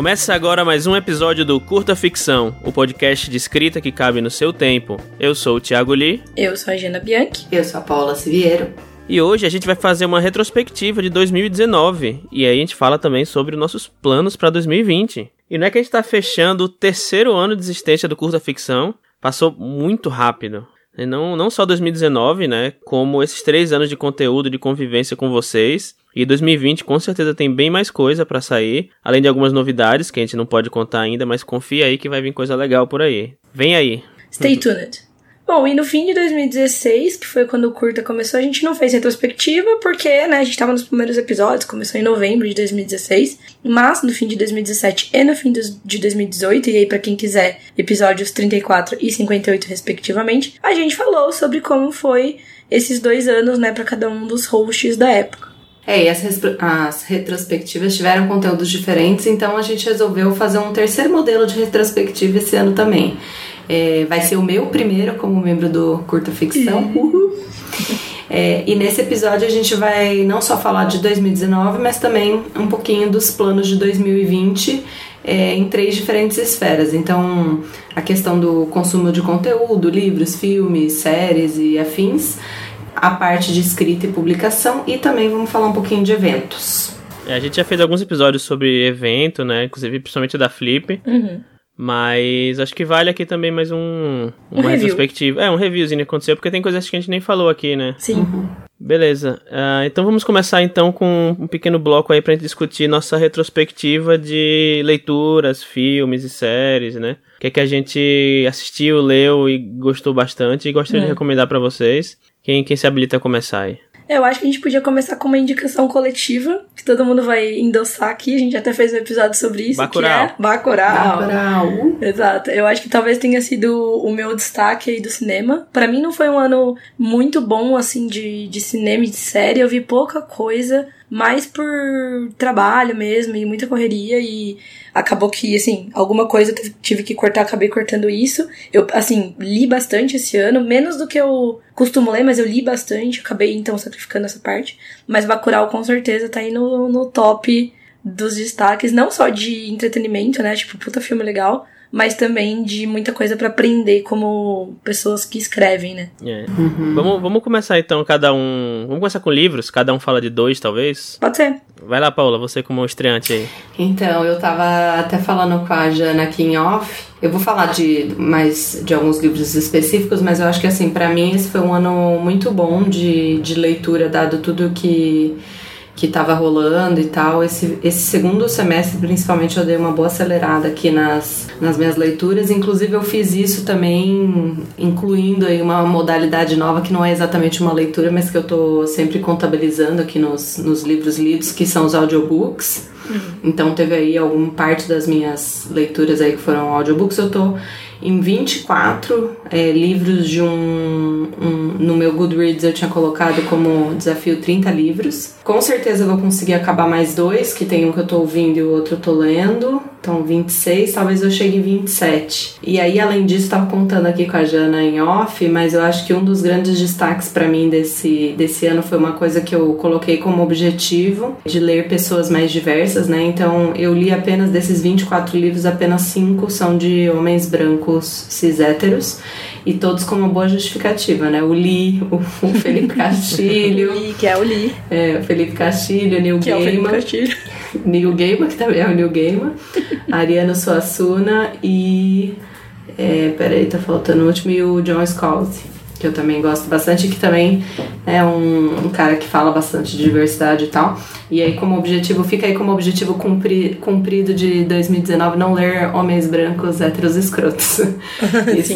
Começa agora mais um episódio do Curta Ficção, o podcast de escrita que cabe no seu tempo. Eu sou o Thiago Lee. Eu sou a Gina Bianchi. Eu sou a Paula Siviero. E hoje a gente vai fazer uma retrospectiva de 2019. E aí a gente fala também sobre nossos planos para 2020. E não é que a gente tá fechando o terceiro ano de existência do Curta Ficção. Passou muito rápido. E não, não só 2019, né? Como esses três anos de conteúdo, de convivência com vocês. E 2020 com certeza tem bem mais coisa para sair, além de algumas novidades que a gente não pode contar ainda, mas confia aí que vai vir coisa legal por aí. Vem aí. Stay tuned. Bom, e no fim de 2016, que foi quando o curta começou, a gente não fez retrospectiva, porque, né, a gente tava nos primeiros episódios, começou em novembro de 2016, mas no fim de 2017 e no fim de 2018, e aí para quem quiser, episódios 34 e 58 respectivamente, a gente falou sobre como foi esses dois anos, né, para cada um dos hosts da época. É, e as, as, retrospectivas tiveram conteúdos diferentes, então a gente resolveu fazer um terceiro modelo de retrospectiva esse ano também. É, vai ser o meu primeiro como membro do Curta Ficção. Uhum. É, e nesse episódio a gente vai não só falar de 2019, mas também um pouquinho dos planos de 2020 é, em três diferentes esferas. Então, a questão do consumo de conteúdo, livros, filmes, séries e afins a parte de escrita e publicação e também vamos falar um pouquinho de eventos. É, a gente já fez alguns episódios sobre evento, né? Inclusive, principalmente da Flip. Uhum. Mas acho que vale aqui também mais um, uma um retrospectiva. É, um reviewzinho que aconteceu, porque tem coisas que a gente nem falou aqui, né? Sim. Uhum. Beleza. Uh, então vamos começar então com um pequeno bloco aí pra gente discutir nossa retrospectiva de leituras, filmes e séries, né? O que é que a gente assistiu, leu e gostou bastante e gostaria de é. recomendar para vocês. Quem, quem se habilita a começar aí? Eu acho que a gente podia começar com uma indicação coletiva, que todo mundo vai endossar aqui. A gente até fez um episódio sobre isso, Bacurau. que é Bacurau. Bacurau. Exato. Eu acho que talvez tenha sido o meu destaque aí do cinema. Para mim não foi um ano muito bom, assim, de, de cinema e de série. Eu vi pouca coisa, mais por trabalho mesmo e muita correria e acabou que, assim, alguma coisa tive que cortar, acabei cortando isso. Eu, assim, li bastante esse ano, menos do que eu costumo ler, mas eu li bastante, acabei então sacrificando essa parte. Mas Bacurau com certeza tá aí no, no top dos destaques, não só de entretenimento, né? Tipo, puta filme legal, mas também de muita coisa para aprender como pessoas que escrevem, né? É. Uhum. Vamos, vamos começar então, cada um. Vamos começar com livros, cada um fala de dois, talvez? Pode ser. Vai lá, Paula, você como estreante aí. Então, eu tava até falando com a Jana aqui em off. Eu vou falar de mais de alguns livros específicos, mas eu acho que assim, para mim esse foi um ano muito bom de, de leitura, dado tudo que que estava rolando e tal. Esse, esse segundo semestre, principalmente, eu dei uma boa acelerada aqui nas, nas minhas leituras. Inclusive, eu fiz isso também, incluindo aí uma modalidade nova que não é exatamente uma leitura, mas que eu tô sempre contabilizando aqui nos, nos livros lidos, que são os audiobooks. Uhum. Então, teve aí alguma parte das minhas leituras aí que foram audiobooks. Eu tô em 24 é, livros de um, um, No meu Goodreads eu tinha colocado como desafio 30 livros. Com certeza eu vou conseguir acabar mais dois, que tem um que eu tô ouvindo e o outro eu tô lendo. Então 26, talvez eu chegue em 27. E aí, além disso, tava contando aqui com a Jana em off, mas eu acho que um dos grandes destaques para mim desse, desse ano foi uma coisa que eu coloquei como objetivo de ler pessoas mais diversas, né? Então eu li apenas desses 24 livros, apenas 5 são de homens brancos brancos cis héteros e todos com uma boa justificativa, né? O Lee, o, o Felipe Castilho. Lee, que é o Lee. É, o Felipe Castilho, o Neil que Gaiman. É o Felipe Castilho. Neil Gaiman, que também é o Neil Gaiman. Ariano Suassuna e. É, peraí, tá faltando o último, e o John Scalzi que eu também gosto bastante, que também é um, um, cara que fala bastante de diversidade e tal. E aí, como objetivo, fica aí como objetivo cumpri, cumprido de 2019 não ler homens brancos héteros escrotos. Isso,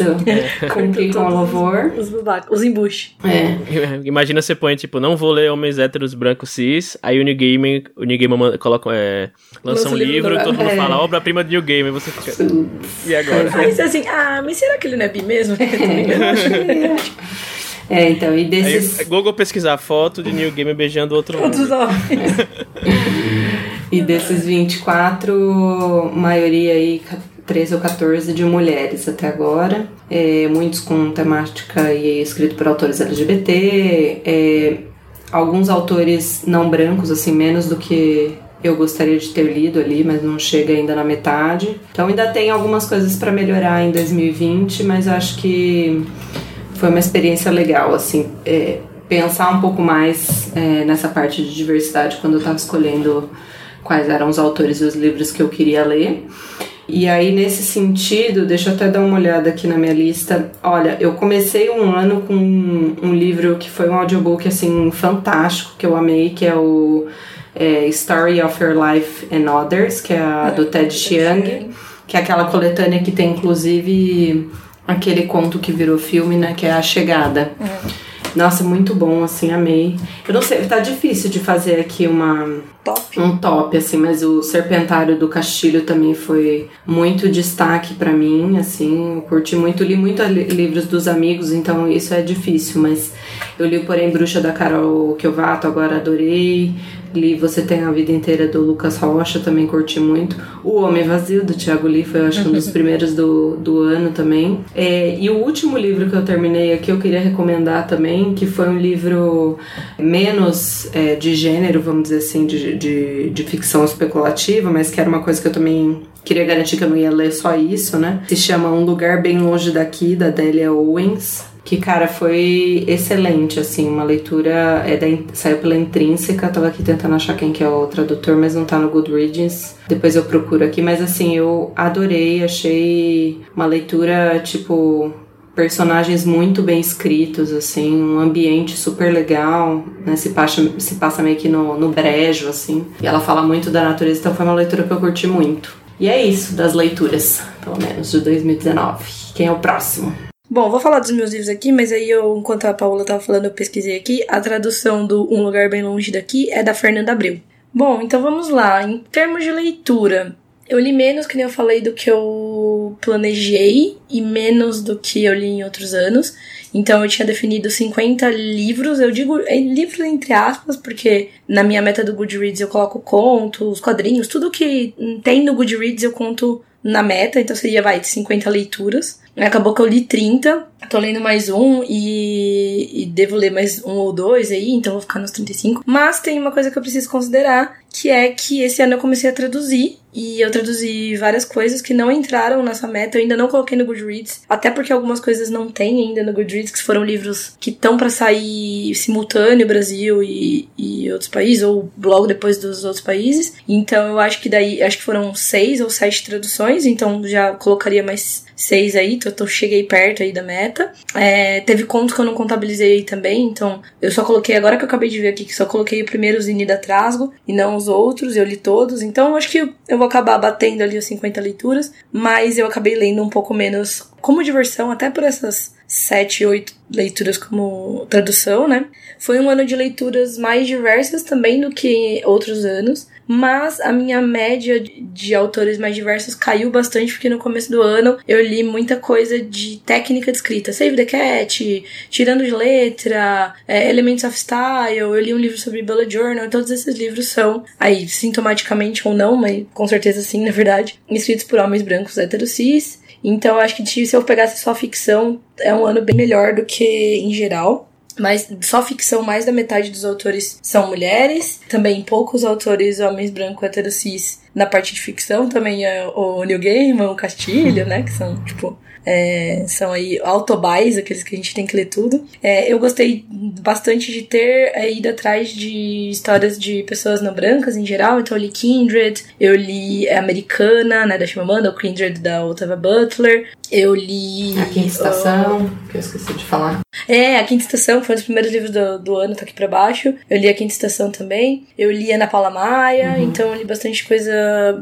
cumprir com louvor. Os babacos, os embuches. É. Imagina você põe, tipo, não vou ler homens héteros brancos cis, aí o New Game, o New Game coloca, é, lança um livro, livro todo mundo é. fala obra-prima do New Game, e você fica. e agora? Aí você assim, ah, mas será que ele não é bi mesmo? eu acho que é. É, então, e desses. Aí, Google pesquisar foto de New Game beijando outro Outros homens. e desses 24, maioria aí, 13 ou 14 de mulheres até agora. É, muitos com temática e escrito por autores LGBT. É, alguns autores não brancos, assim, menos do que eu gostaria de ter lido ali, mas não chega ainda na metade. Então ainda tem algumas coisas para melhorar em 2020, mas acho que foi uma experiência legal, assim, é, pensar um pouco mais é, nessa parte de diversidade quando eu estava escolhendo quais eram os autores e os livros que eu queria ler. E aí, nesse sentido, deixa eu até dar uma olhada aqui na minha lista. Olha, eu comecei um ano com um, livro que foi um audiobook, assim, fantástico, que eu amei, que é o é, Story of Your Life and Others, que é a do Ted Chiang, que é aquela coletânea que tem, inclusive, aquele conto que virou filme, né, que é A Chegada. É. Nossa, muito bom, assim, amei. Eu não sei, tá difícil de fazer aqui uma top. um top, assim, mas o Serpentário do Castilho também foi muito destaque para mim, assim, eu curti muito, li muito livros dos amigos, então isso é difícil, mas eu li, porém, Bruxa da Carol Kiovato, agora adorei, li Você Tem a Vida Inteira do Lucas Rocha, também curti muito. O Homem Vazio, do Thiago Lee, foi acho que um dos primeiros do, do ano também. É, e o último livro que eu terminei aqui, eu queria recomendar também, que foi um livro menos é, de gênero, vamos dizer assim, de, de, de ficção especulativa, mas que era uma coisa que eu também queria garantir que eu não ia ler só isso, né? Se chama Um Lugar Bem Longe Daqui, da Delia Owens. Que, cara, foi excelente, assim, uma leitura, é da, saiu pela Intrínseca, tava aqui tentando achar quem que é o tradutor, mas não tá no Goodreads, depois eu procuro aqui, mas assim, eu adorei, achei uma leitura, tipo, personagens muito bem escritos, assim, um ambiente super legal, né? Se passa, se passa meio que no, no brejo, assim. E ela fala muito da natureza, então foi uma leitura que eu curti muito. E é isso das leituras, pelo menos, de 2019. Quem é o próximo? Bom, vou falar dos meus livros aqui, mas aí eu, enquanto a Paula tava falando, eu pesquisei aqui. A tradução do Um Lugar Bem Longe Daqui é da Fernanda Abreu. Bom, então vamos lá. Em termos de leitura, eu li menos, que nem eu falei, do que eu planejei e menos do que eu li em outros anos. Então eu tinha definido 50 livros, eu digo é, livros entre aspas, porque na minha meta do Goodreads eu coloco contos, quadrinhos, tudo que tem no Goodreads eu conto na meta, então seria, vai, 50 leituras. Acabou que eu li 30, tô lendo mais um e, e, devo ler mais um ou dois aí, então vou ficar nos 35. Mas tem uma coisa que eu preciso considerar, que é que esse ano eu comecei a traduzir e eu traduzi várias coisas que não entraram nessa meta, eu ainda não coloquei no Goodreads, até porque algumas coisas não tem ainda no Goodreads, que foram livros que estão para sair simultâneo Brasil e, e outros países, ou logo depois dos outros países. Então eu acho que daí, acho que foram seis ou sete traduções, então já colocaria mais seis aí, então cheguei perto aí da meta. É, teve contos que eu não contabilizei também, então eu só coloquei, agora que eu acabei de ver aqui, que só coloquei o primeiro Zini da Trasgo e não os outros, eu li todos, então acho que eu vou acabar batendo ali os 50 leituras, mas eu acabei lendo um pouco menos como diversão, até por essas sete, oito leituras como tradução, né? Foi um ano de leituras mais diversas também do que outros anos mas a minha média de autores mais diversos caiu bastante porque no começo do ano eu li muita coisa de técnica de escrita, Save the Cat, Tirando de Letra, é, Elements of Style, eu li um livro sobre bullet journal, todos esses livros são aí sintomaticamente ou não, mas com certeza sim, na verdade, escritos por homens brancos heterocis. Então, acho que se eu pegasse só ficção, é um ano bem melhor do que em geral mas só ficção, mais da metade dos autores são mulheres. Também poucos autores homens brancos heterocis na parte de ficção. Também é o Neil Gaiman, o Castilho, né? Que são, tipo, é, são aí autobais, aqueles que a gente tem que ler tudo. É, eu gostei bastante de ter é, ido atrás de histórias de pessoas não brancas em geral, então eu li Kindred, eu li Americana, né, da Chimamanda, o Kindred da Otava Butler, eu li... A Quinta Estação, uh, que eu esqueci de falar. É, A Quinta Estação, que foi um dos primeiros livros do, do ano, tá aqui pra baixo. Eu li A Quinta Estação também. Eu li Ana Paula Maia, uhum. então eu li bastante coisa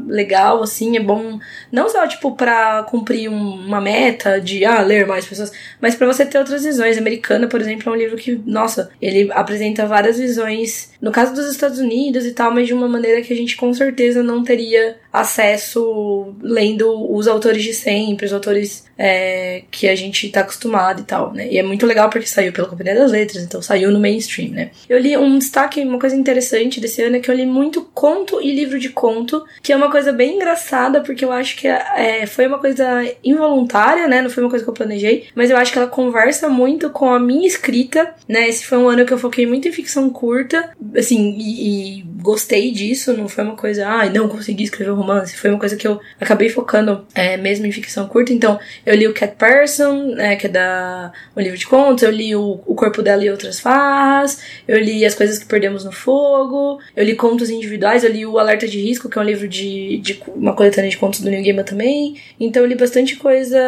legal, assim, é bom não só, tipo, pra cumprir um, uma meta, de ah, ler mais pessoas, mas para você ter outras visões. Americana, por exemplo, é um livro que, nossa, ele apresenta várias visões, no caso dos Estados Unidos e tal, mas de uma maneira que a gente com certeza não teria acesso lendo os autores de sempre, os autores é, que a gente tá acostumado e tal, né? E é muito legal porque saiu pela Companhia das Letras, então saiu no mainstream, né? Eu li um destaque, uma coisa interessante desse ano é que eu li muito conto e livro de conto, que é uma coisa bem engraçada, porque eu acho que é, foi uma coisa involuntária, né? Não foi uma coisa que eu planejei, mas eu acho que ela conversa muito com a minha escrita, né? Esse foi um ano que eu foquei muito em ficção curta, assim, e, e gostei disso, não foi uma coisa, ah, não consegui escrever romance, foi uma coisa que eu acabei focando é, mesmo em ficção curta, então eu li o Cat Person, né, que é da um livro de contos, eu li o, o Corpo dela e Outras Farras, eu li As Coisas que Perdemos no Fogo, eu li contos individuais, eu li o Alerta de Risco, que é um livro de, de uma coletânea de contos do Neil Gaiman também, então eu li bastante coisa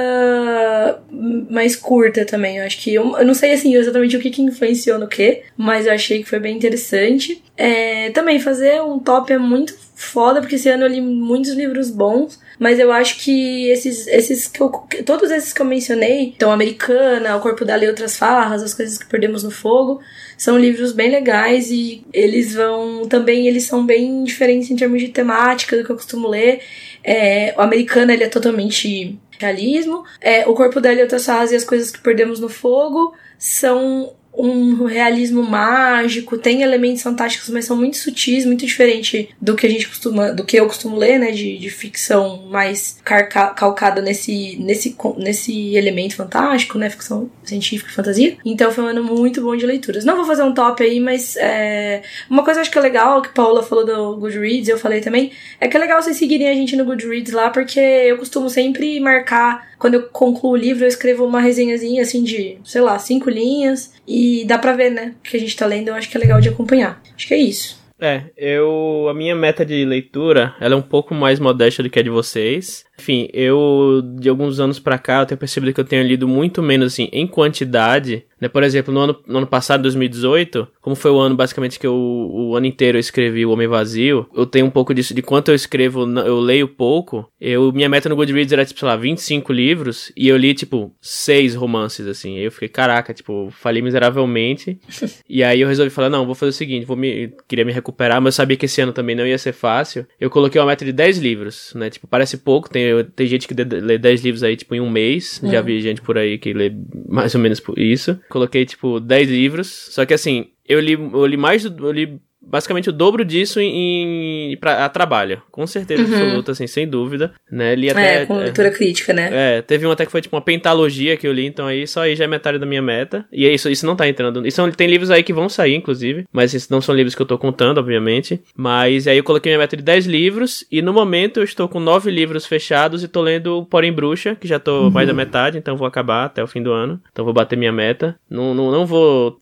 mais curta também, eu acho que, eu, eu não sei assim exatamente o que, que influenciou no que, mas eu achei que foi bem interessante. É, também fazer um top é muito foda, porque esse ano eu li muitos livros bons, mas eu acho que esses, esses que eu, todos esses que eu mencionei, então Americana, O Corpo dela e Outras Farras, As Coisas que Perdemos no Fogo, são livros bem legais e eles vão, também eles são bem diferentes em termos de temática do que eu costumo ler. É, o Americana, ele é totalmente realismo. É, o Corpo dela e Outras Farras e As Coisas que Perdemos no Fogo são um realismo mágico, tem elementos fantásticos, mas são muito sutis, muito diferente do que a gente costuma, do que eu costumo ler, né, de, de ficção mais carca, calcada nesse, nesse, nesse elemento fantástico, né, ficção científica e fantasia. Então foi um ano muito bom de leituras. Não vou fazer um top aí, mas é, uma coisa que eu acho que é legal, que Paula falou do Goodreads, eu falei também, é que é legal vocês seguirem a gente no Goodreads lá, porque eu costumo sempre marcar quando eu concluo o livro, eu escrevo uma resenhazinha assim de, sei lá, cinco linhas. E dá pra ver, né? O que a gente tá lendo, eu acho que é legal de acompanhar. Acho que é isso. É, eu. A minha meta de leitura ela é um pouco mais modesta do que a de vocês. Enfim, eu, de alguns anos para cá, eu tenho percebido que eu tenho lido muito menos, assim, em quantidade. Né? Por exemplo, no ano, no ano passado, 2018, como foi o ano basicamente que eu, o ano inteiro eu escrevi O Homem Vazio, eu tenho um pouco disso, de quanto eu escrevo, eu leio pouco. Eu, minha meta no Goodreads era, tipo, sei lá, 25 livros, e eu li, tipo, seis romances, assim. Aí eu fiquei, caraca, tipo, falei miseravelmente. e aí eu resolvi falar, não, vou fazer o seguinte, vou me, queria me recuperar, mas eu sabia que esse ano também não ia ser fácil. Eu coloquei uma meta de 10 livros, né? Tipo, parece pouco, tem tem gente que lê 10 livros aí, tipo, em um mês. Já vi gente por aí que lê mais ou menos isso. Coloquei, tipo, 10 livros. Só que assim, eu li, eu li mais. Eu li basicamente o dobro disso em, em pra, a trabalho. Com certeza uhum. absoluta, assim, sem dúvida. Né? Li até, é, com leitura é, crítica, né? É, teve um até que foi tipo uma pentalogia que eu li, então aí só aí já é metade da minha meta. E é isso, isso não tá entrando. Isso tem livros aí que vão sair, inclusive, mas esses não são livros que eu tô contando, obviamente. Mas aí eu coloquei minha meta de 10 livros, e no momento eu estou com 9 livros fechados e tô lendo o Porém Bruxa, que já tô uhum. mais da metade, então vou acabar até o fim do ano. Então vou bater minha meta. Não, não, não vou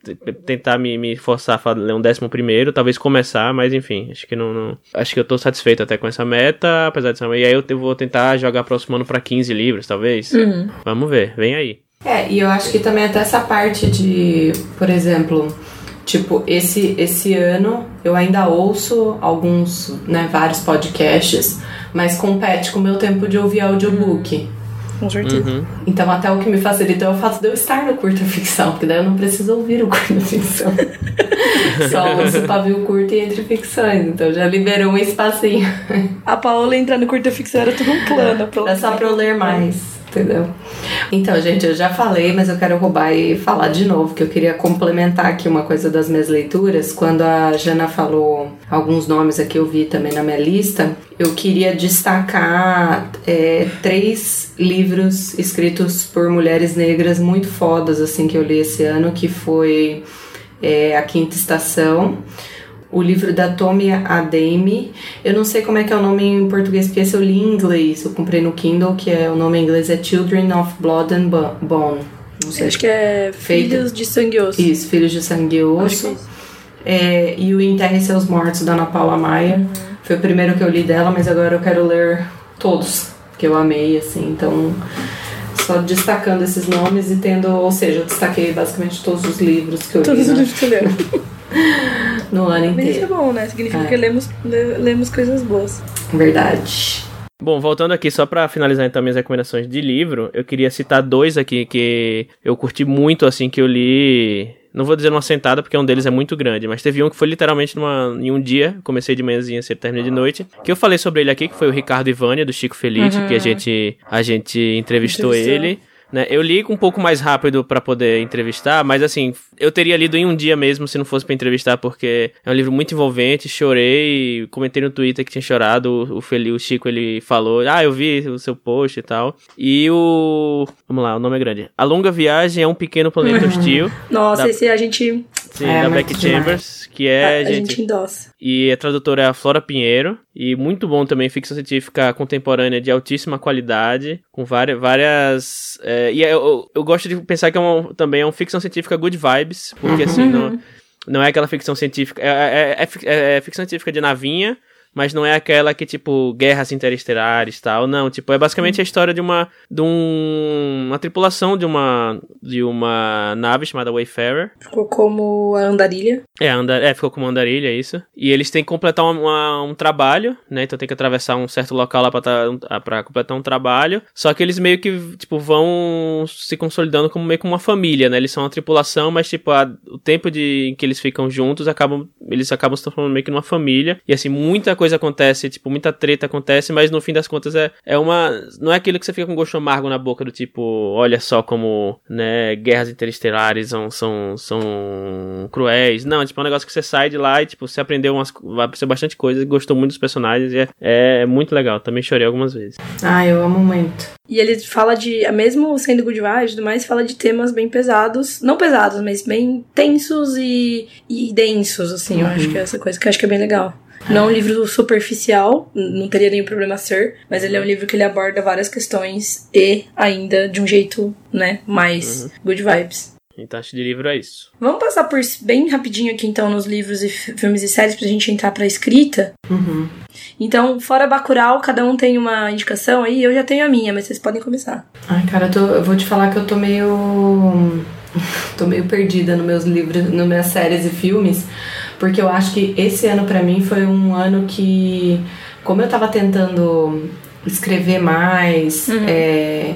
tentar me, me forçar a ler um décimo primeiro, talvez talvez começar, mas enfim, acho que não, não, Acho que eu tô satisfeito até com essa meta, apesar de ser. E aí eu vou tentar jogar próximo ano pra 15 livros, talvez. Uhum. Vamos ver, vem aí. É, e eu acho que também até essa parte de, por exemplo, tipo, esse, esse ano eu ainda ouço alguns, né, vários podcasts, mas compete com o meu tempo de ouvir audiobook. Uhum com certeza. Uhum. Então, até o que me facilitou é o fato de eu estar no curta ficção, porque daí eu não preciso ouvir o curta ficção. Só ouço o pavio curto e entre ficções. Então já liberou um espacinho. A Paola entrar no curta ficção era tudo um plano. Pra é só pra eu ler mais entendeu? Então, gente, eu já falei, mas eu quero roubar e falar de novo, que eu queria complementar aqui uma coisa das minhas leituras. Quando a Jana falou alguns nomes aqui, eu vi também na minha lista, eu queria destacar é, três livros escritos por mulheres negras muito fodas, assim, que eu li esse ano, que foi é, A Quinta Estação, o livro da Tommy Ademi. Eu não sei como é que é o nome em português, porque esse eu li em inglês. Eu comprei no Kindle, que é o nome em inglês é Children of Blood and Bone. Não sei. Acho que é Filhos de Sangue e Osso. Isso, Filhos de Sangue e Osso. É, e o Enterre Seus Mortos, da Ana Paula Maia. Uhum. Foi o primeiro que eu li dela, mas agora eu quero ler todos, que eu amei, assim. Então, só destacando esses nomes e tendo... Ou seja, eu destaquei basicamente todos os livros que eu todos li. Todos os né? livros que eu li. no ano inteiro. Mas isso é bom, né? Significa é. que lemos, lemos coisas boas. Verdade. Bom, voltando aqui, só para finalizar então minhas recomendações de livro, eu queria citar dois aqui que eu curti muito, assim, que eu li Não vou dizer numa sentada, porque um deles é muito grande, mas teve um que foi literalmente numa, em um dia. Comecei de manhãzinha, você terminei de noite. Que eu falei sobre ele aqui, que foi o Ricardo Ivânia, do Chico Felice, uhum. que a gente, a gente entrevistou, entrevistou. ele. Né? Eu li um pouco mais rápido para poder entrevistar, mas assim, eu teria lido em um dia mesmo se não fosse para entrevistar, porque é um livro muito envolvente, chorei, comentei no Twitter que tinha chorado, o, o, o Chico ele falou, ah, eu vi o seu post e tal. E o... vamos lá, o nome é grande. A Longa Viagem é um Pequeno Planeta Hostil. Nossa, da... esse a gente... Sim, é, da Beck Chambers, que é... A, a gente, gente endossa. E a tradutora é a Flora Pinheiro. E muito bom também, ficção científica contemporânea de altíssima qualidade, com várias. várias é, e eu, eu, gosto de pensar que é uma, também é uma ficção científica good vibes, porque assim, não, uhum. não é aquela ficção científica. É, é, é, é, é ficção científica de navinha, mas não é aquela que, tipo, guerras interestelares e tal. Não, tipo, é basicamente a história de uma. de um, uma tripulação de uma. de uma nave chamada Wayfarer. Ficou como a andarilha. É, andar, é ficou como andarilha, é isso. E eles têm que completar uma, uma, um trabalho, né? Então tem que atravessar um certo local lá pra, tá, pra completar um trabalho. Só que eles meio que, tipo, vão se consolidando como meio que uma família, né? Eles são uma tripulação, mas, tipo, a, o tempo de em que eles ficam juntos acabam. Eles acabam se transformando meio que numa família. E assim, muita coisa coisa acontece, tipo, muita treta acontece, mas no fim das contas é, é uma. Não é aquilo que você fica com gosto amargo na boca, do tipo, olha só como, né, guerras interestelares são, são, são cruéis. Não, é tipo, é um negócio que você sai de lá e, tipo, você aprendeu umas. Vai aprender bastante coisa, gostou muito dos personagens e é, é muito legal. Também chorei algumas vezes. Ah, eu amo muito. E ele fala de, mesmo sendo good vibes e tudo mais, fala de temas bem pesados. Não pesados, mas bem tensos e, e densos, assim. Uhum. Eu acho que é essa coisa que eu acho que é bem legal. Não é um livro superficial, não teria nenhum problema ser, mas ele é um livro que ele aborda várias questões e ainda de um jeito, né, mais uhum. good vibes. Então acho de livro é isso. Vamos passar por bem rapidinho aqui então nos livros e filmes e séries pra gente entrar pra escrita. Uhum. Então, fora Bacurau, cada um tem uma indicação aí. Eu já tenho a minha, mas vocês podem começar. Ai, cara, eu, tô, eu vou te falar que eu tô meio... tô meio perdida nos meus livros, nas minhas séries e filmes porque eu acho que esse ano para mim foi um ano que, como eu tava tentando escrever mais, uhum. é,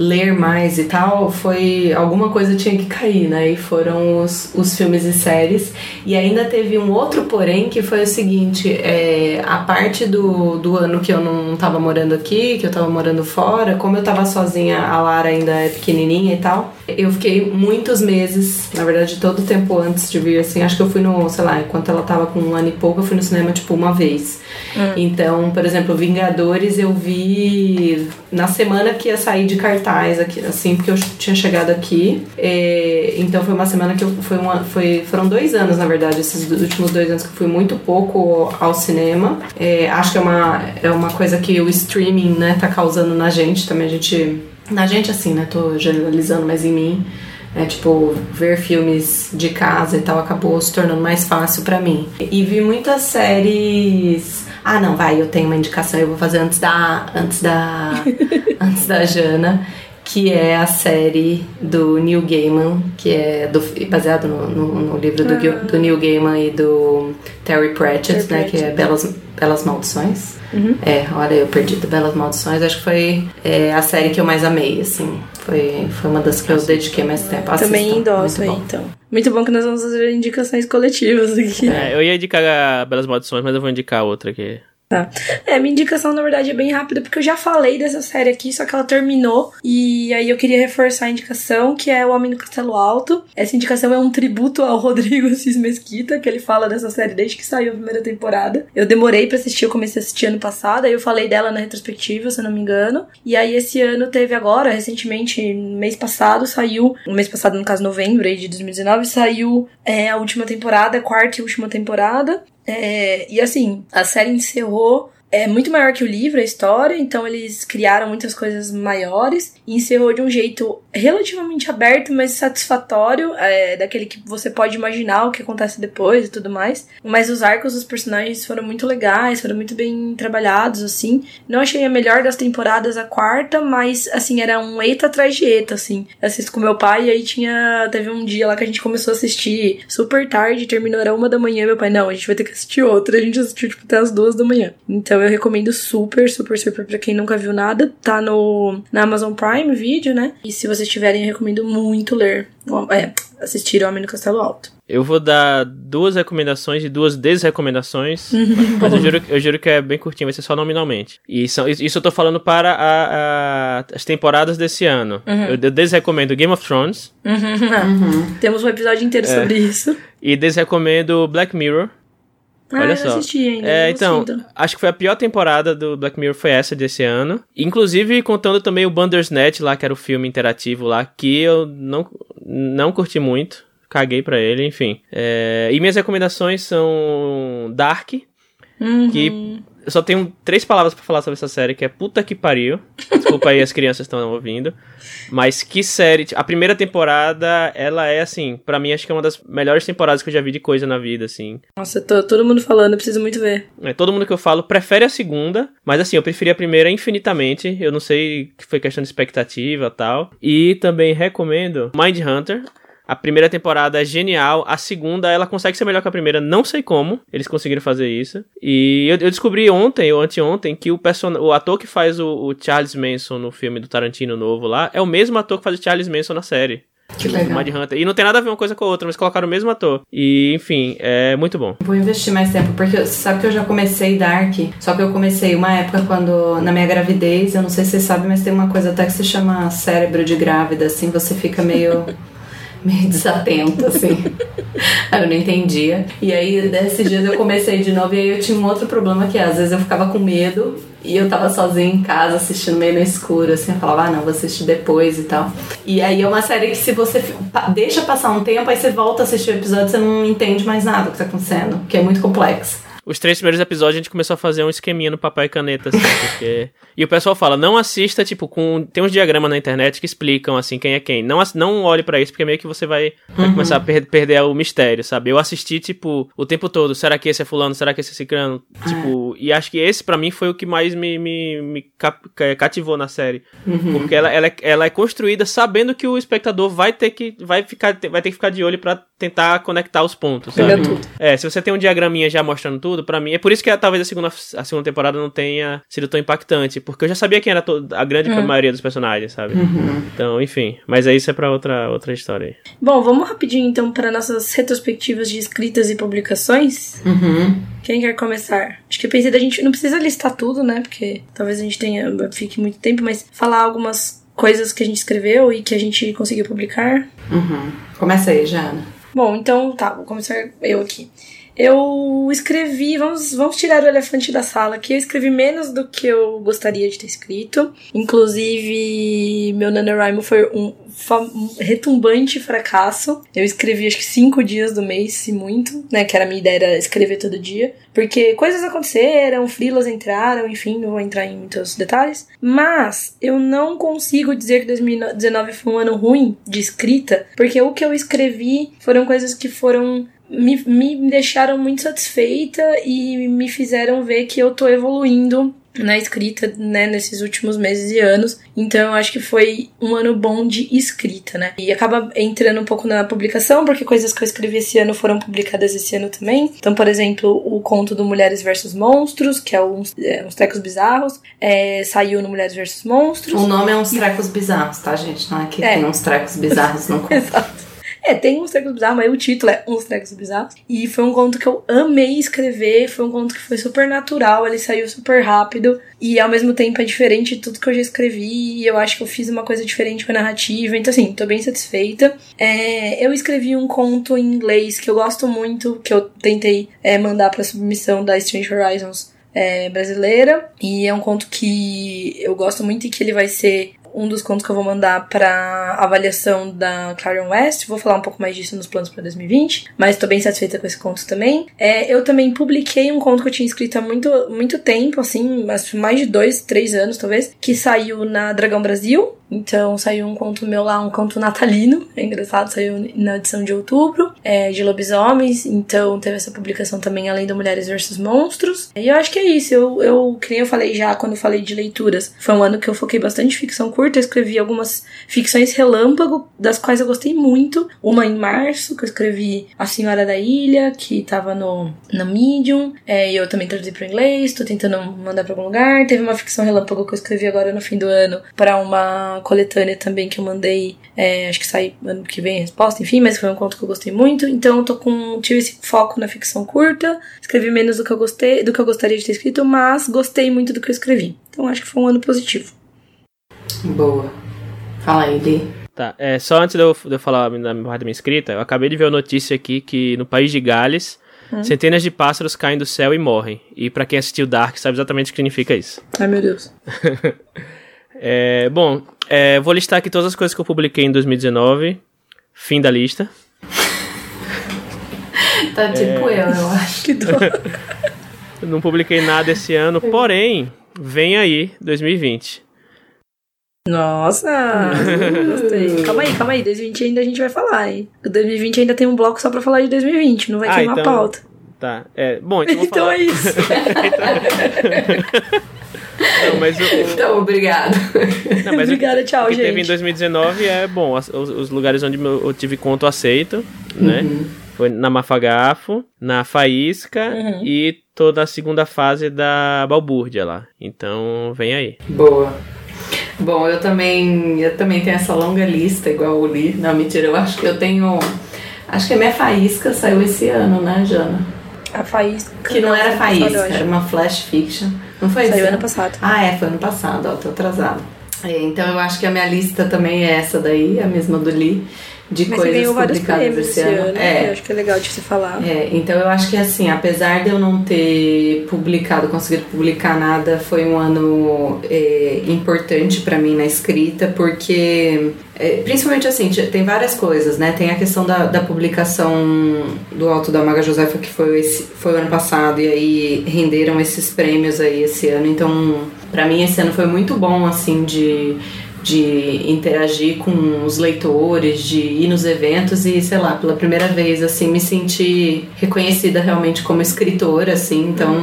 ler mais e tal, foi alguma coisa tinha que cair, né? E foram os, os filmes e séries. E ainda teve um outro porém que foi o seguinte: é, a parte do, do ano que eu não tava morando aqui, que eu tava morando fora, como eu tava sozinha, a Lara ainda é pequenininha e tal. Eu fiquei muitos meses, na verdade, todo o tempo antes de vir, assim, acho que eu fui no, sei lá, enquanto ela tava com um ano e pouco, eu fui no cinema, tipo, uma vez. Hum. Então, por exemplo, Vingadores eu vi na semana que ia sair de cartaz, aqui, assim, porque eu tinha chegado aqui. É, então foi uma semana que eu, foi uma, foi, foram dois anos, na verdade, esses últimos dois anos que eu fui muito pouco ao cinema. É, acho que é uma, é uma coisa que o streaming, né, tá causando na gente também, a gente na gente, assim, né? Tô generalizando, mas em mim, é tipo, ver filmes de casa e tal acabou se tornando mais fácil para mim. E vi muitas séries. Ah, não, vai, eu tenho uma indicação, eu vou fazer antes da. Antes da. antes da Jana que é a série do Neil Gaiman, que é do, baseado no, no, no livro do, ah. do, Neil Gaiman e do Terry Pratchett, Terry né, Pratchett. que é Belas, Belas Maldições. Uhum. É, olha, eu perdi do Belas Maldições, acho que foi é, a série que eu mais amei, assim. Foi, foi uma das que eu dediquei mais tempo. Assistam. Também endosso aí, então. Muito bom que nós vamos fazer indicações coletivas aqui. É, eu ia indicar a Belas Maldições, mas eu vou indicar outra aqui. Tá. É, minha indicação, na verdade, é bem rápida, porque eu já falei dessa série aqui, só que ela terminou. E aí eu queria reforçar a indicação, que é O Homem no Castelo Alto. Essa indicação é um tributo ao Rodrigo Assis Mesquita, que ele fala dessa série desde que saiu a primeira temporada. Eu demorei para assistir, eu comecei a assistir ano passado, aí eu falei dela na retrospectiva, se eu não me engano. E aí esse ano teve agora, recentemente, mês passado, saiu, no mês passado, no caso novembro aí de 2019, saiu é, a última temporada, a quarta e última temporada. É, e assim, a série encerrou é muito maior que o livro, a história, então eles criaram muitas coisas maiores e encerrou de um jeito relativamente aberto, mas satisfatório, é, daquele que você pode imaginar o que acontece depois e tudo mais. Mas os arcos dos personagens foram muito legais, foram muito bem trabalhados, assim. Não achei a melhor das temporadas a quarta, mas, assim, era um eita atrás de eita, assim. Assisto com meu pai e aí tinha. Teve um dia lá que a gente começou a assistir super tarde, terminou, era uma da manhã, meu pai, não, a gente vai ter que assistir outra. A gente assistiu, tipo, até as duas da manhã. Então, Então eu recomendo super, super, super pra quem nunca viu nada. Tá no na Amazon Prime Video, né? E se vocês tiverem, eu recomendo muito ler. É, assistir Homem no Castelo Alto. Eu vou dar duas recomendações e duas desrecomendações. mas eu juro, eu juro que é bem curtinho, vai ser só nominalmente. E são, isso eu tô falando para a, a, as temporadas desse ano. Uhum. Eu, eu desrecomendo Game of Thrones. Uhum. Temos um episódio inteiro é. sobre isso. E desrecomendo Black Mirror. Ah, Olha só. assisti ainda. É, então, acho que foi a pior temporada do Black Mirror foi essa desse ano. Inclusive contando também o Bandersnatch lá, que era o filme interativo lá, que eu não, não curti muito. Caguei pra ele, enfim. É, e minhas recomendações são Dark, uhum. que eu só tenho três palavras para falar sobre essa série, que é puta que pariu. Desculpa aí, as crianças estão ouvindo. Mas que série. A primeira temporada, ela é assim, para mim acho que é uma das melhores temporadas que eu já vi de coisa na vida, assim. Nossa, tô, todo mundo falando, eu preciso muito ver. É, todo mundo que eu falo prefere a segunda, mas assim, eu preferi a primeira infinitamente. Eu não sei que foi questão de expectativa tal. E também recomendo Mind Hunter. A primeira temporada é genial, a segunda ela consegue ser melhor que a primeira, não sei como eles conseguiram fazer isso. E eu, eu descobri ontem ou anteontem que o, person... o ator que faz o, o, Charles Manson no filme do Tarantino novo lá é o mesmo ator que faz o Charles Manson na série. Que legal. Mad Hunter. E não tem nada a ver uma coisa com a outra, mas colocaram o mesmo ator. E, enfim, é muito bom. Vou investir mais tempo, porque você sabe que eu já comecei Dark, só que eu comecei uma época quando, na minha gravidez, eu não sei se você sabe, mas tem uma coisa até que se chama cérebro de grávida, assim, você fica meio meio desatento, assim. aí eu não entendia. E aí, desses dias eu comecei de novo e aí eu tinha um outro problema que às vezes eu ficava com medo e eu tava sozinha em casa assistindo meio no escuro, assim, eu falava, ah, não, vou assistir depois e tal. E aí é uma série que se você deixa passar um tempo, aí você volta a assistir o episódio, você não entende mais nada do que tá acontecendo, que é muito complexo os três primeiros episódios a gente começou a fazer um esqueminha no papel e caneta, assim, porque... E o pessoal fala, não assista, tipo, com... Tem uns diagramas na internet que explicam, assim, quem é quem. Não, não olhe para isso, porque meio que você vai, vai uhum. começar a per perder o mistério, sabe? Eu assisti, tipo, o tempo todo, será que esse é fulano, será que esse é ciclano? Tipo, e acho que esse, para mim, foi o que mais me, me, me cativou na série. Uhum. Porque ela, ela, é, ela é construída sabendo que o espectador vai ter que, vai ficar, vai ter que ficar de olho para tentar conectar os pontos, sabe? É, se você tem um diagraminha já mostrando tudo, tudo, para mim. É por isso que talvez a segunda, a segunda temporada não tenha sido tão impactante, porque eu já sabia quem era a grande uhum. maioria dos personagens, sabe? Uhum. Então, enfim. Mas aí isso é pra outra, outra história aí. Bom, vamos rapidinho então para nossas retrospectivas de escritas e publicações. Uhum. Quem quer começar? Acho que eu pensei da gente. Não precisa listar tudo, né? Porque talvez a gente tenha. fique muito tempo, mas falar algumas coisas que a gente escreveu e que a gente conseguiu publicar. Uhum. Começa aí, Jana. Bom, então tá, vou começar eu aqui eu escrevi, vamos, vamos tirar o elefante da sala aqui, eu escrevi menos do que eu gostaria de ter escrito. Inclusive, meu NaNoWriMo foi um, um retumbante fracasso. Eu escrevi acho que cinco dias do mês, se muito, né? Que era a minha ideia era escrever todo dia. Porque coisas aconteceram, frilas entraram, enfim, não vou entrar em muitos detalhes. Mas eu não consigo dizer que 2019 foi um ano ruim de escrita, porque o que eu escrevi foram coisas que foram me, me deixaram muito satisfeita e me fizeram ver que eu tô evoluindo na escrita, né, nesses últimos meses e anos. Então eu acho que foi um ano bom de escrita, né? E acaba entrando um pouco na publicação, porque coisas que eu escrevi esse ano foram publicadas esse ano também. Então, por exemplo, o conto do Mulheres versus Monstros, que é uns, é, uns trecos bizarros, é, saiu no Mulheres versus Monstros. O nome é uns trecos bizarros, tá, gente? Não é que é. tem uns trecos bizarros no conto. Exato. É, tem uns trecos bizarros, mas o título é Uns Trecos Bizarros. E foi um conto que eu amei escrever, foi um conto que foi super natural, ele saiu super rápido. E ao mesmo tempo é diferente de tudo que eu já escrevi. Eu acho que eu fiz uma coisa diferente com a narrativa. Então, assim, tô bem satisfeita. É, eu escrevi um conto em inglês que eu gosto muito, que eu tentei é, mandar pra submissão da Strange Horizons é, brasileira. E é um conto que eu gosto muito e que ele vai ser um dos contos que eu vou mandar para avaliação da Clarion West. Vou falar um pouco mais disso nos planos para 2020, mas estou bem satisfeita com esse conto também. É, eu também publiquei um conto que eu tinha escrito há muito, muito tempo, assim, mais de dois, três anos talvez, que saiu na Dragão Brasil, Então saiu um conto meu lá, um conto natalino. É engraçado, saiu na edição de outubro, é, de lobisomens. Então teve essa publicação também, além do Mulheres versus Monstros. E eu acho que é isso. Eu, eu, que nem eu falei já quando eu falei de leituras, foi um ano que eu foquei bastante ficção curta. Eu escrevi algumas ficções relâmpago, das quais eu gostei muito. Uma em março, que eu escrevi A Senhora da Ilha, que tava no, no Medium. É, e eu também traduzi pro inglês, tô tentando mandar pra algum lugar. Teve uma ficção relâmpago que eu escrevi agora no fim do ano para uma coletânea também que eu mandei. É, acho que sai ano que vem a resposta, enfim, mas foi um conto que eu gostei muito. Então eu tô com. tive esse foco na ficção curta. Escrevi menos do que eu gostei, do que eu gostaria de ter escrito, mas gostei muito do que eu escrevi. Então acho que foi um ano positivo. Boa. Fala aí, Li. Tá, é, só antes de eu, de eu falar da minha parte da minha escrita, eu acabei de ver a notícia aqui que no país de Gales, hum. centenas de pássaros caem do céu e morrem. E para quem assistiu Dark sabe exatamente o que significa isso. Ai, meu Deus. é, bom, é, vou listar aqui todas as coisas que eu publiquei em 2019. Fim da lista. tá tipo é... eu, eu acho. Que dor. Não publiquei nada esse ano, porém, vem aí 2020. Nossa, gostei. calma aí, calma aí. 2020 ainda a gente vai falar, hein? 2020 ainda tem um bloco só pra falar de 2020, não vai ah, queimar então... a pauta. Tá, é. Bom, então. então falar... é isso. Não, mas o, Então, obrigado. Não, mas Obrigada, tchau, o que gente. teve em 2019 é bom. Os, os lugares onde eu tive conto aceito, né? Uhum. Foi na Mafagafo, na Faísca uhum. e toda a segunda fase da Balbúrdia lá. Então, vem aí. Boa. Bom, eu também, eu também tenho essa longa lista, igual o Li. Não, mentira, eu acho que eu tenho. Acho que a minha faísca saiu esse ano, né, Jana? A faísca. Que não era faísca, era uma flash fiction. Não foi Saiu ano passado. Ah, é, foi ano passado, ó, tô atrasado. É, então eu acho que a minha lista também é essa daí, a mesma do Li de Mas coisas ganhou publicadas esse ano. ano é. Eu acho que é legal de você falar. É, então eu acho que assim, apesar de eu não ter publicado, conseguido publicar nada, foi um ano é, importante para mim na escrita, porque é, principalmente assim, tem várias coisas, né? Tem a questão da, da publicação do Alto da Maga Josefa, que foi, esse, foi o ano passado, e aí renderam esses prêmios aí esse ano. Então, para mim, esse ano foi muito bom, assim, de de interagir com os leitores, de ir nos eventos e, sei lá, pela primeira vez, assim, me senti reconhecida realmente como escritora, assim, então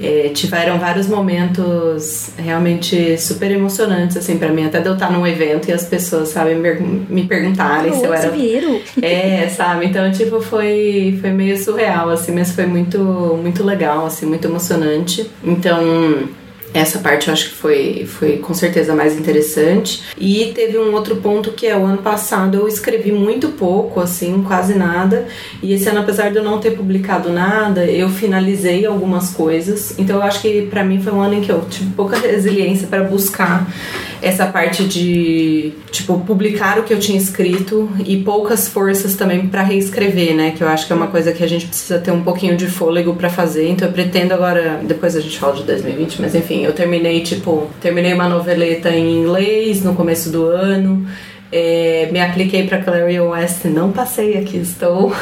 é, tiveram vários momentos realmente super emocionantes, assim, para mim, até de eu estar num evento e as pessoas, sabe, me perguntarem se eu era... Vieram. É, sabe, então, tipo, foi, foi meio surreal, assim, mas foi muito, muito legal, assim, muito emocionante, então essa parte eu acho que foi, foi com certeza mais interessante. E teve um outro ponto que é o ano passado eu escrevi muito pouco, assim, quase nada. E esse ano, apesar de eu não ter publicado nada, eu finalizei algumas coisas. Então eu acho que para mim foi um ano em que eu tive pouca resiliência para buscar essa parte de, tipo, publicar o que eu tinha escrito e poucas forças também para reescrever, né? Que eu acho que é uma coisa que a gente precisa ter um pouquinho de fôlego para fazer. Então eu pretendo agora, depois a gente fala de 2020, mas enfim, eu terminei, tipo, terminei uma noveleta em inglês no começo do ano. É, me apliquei para Clarion West, não passei, aqui estou.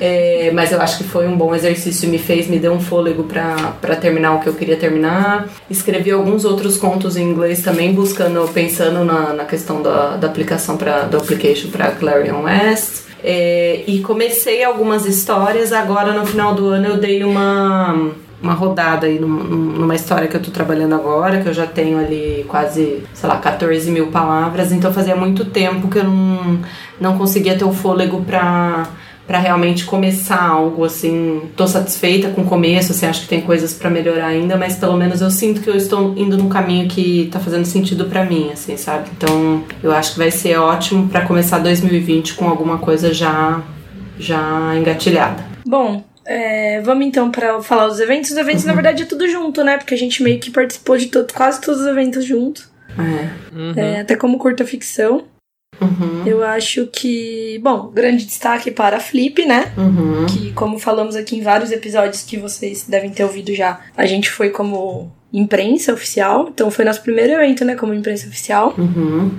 É, mas eu acho que foi um bom exercício, me fez, me deu um fôlego para terminar o que eu queria terminar. Escrevi alguns outros contos em inglês também, buscando, pensando na, na questão da, da aplicação para do application para Clarion West. É, e comecei algumas histórias. Agora no final do ano eu dei uma uma rodada aí numa história que eu tô trabalhando agora, que eu já tenho ali quase, sei lá, 14 mil palavras, então fazia muito tempo que eu não, não conseguia ter o fôlego pra, pra realmente começar algo assim. Tô satisfeita com o começo, assim, acho que tem coisas para melhorar ainda, mas pelo menos eu sinto que eu estou indo num caminho que tá fazendo sentido para mim, assim, sabe? Então eu acho que vai ser ótimo para começar 2020 com alguma coisa já, já engatilhada. Bom, é, vamos então para falar dos eventos. Os eventos, uhum. na verdade, é tudo junto, né? Porque a gente meio que participou de todo, quase todos os eventos junto. É. Uhum. É, até como curta ficção. Uhum. Eu acho que, bom, grande destaque para a Flip, né? Uhum. Que, como falamos aqui em vários episódios que vocês devem ter ouvido já, a gente foi como imprensa oficial. Então foi nosso primeiro evento, né? Como imprensa oficial. Uhum.